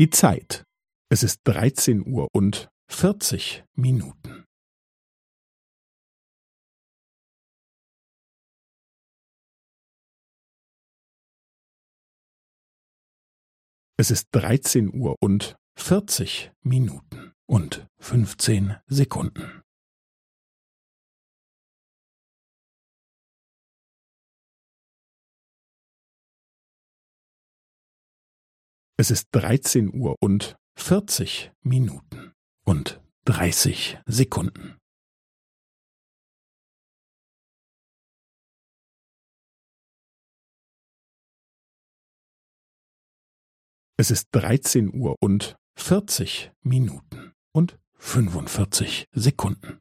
Die Zeit. Es ist dreizehn Uhr und vierzig Minuten. Es ist dreizehn Uhr und vierzig Minuten und fünfzehn Sekunden. Es ist dreizehn Uhr und vierzig Minuten und dreißig Sekunden. Es ist dreizehn Uhr und vierzig Minuten und fünfundvierzig Sekunden.